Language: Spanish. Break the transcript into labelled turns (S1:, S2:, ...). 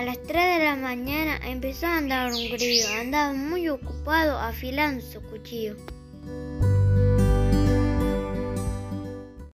S1: A las 3 de la mañana empezó a andar un grillo. Andaba muy ocupado afilando su cuchillo.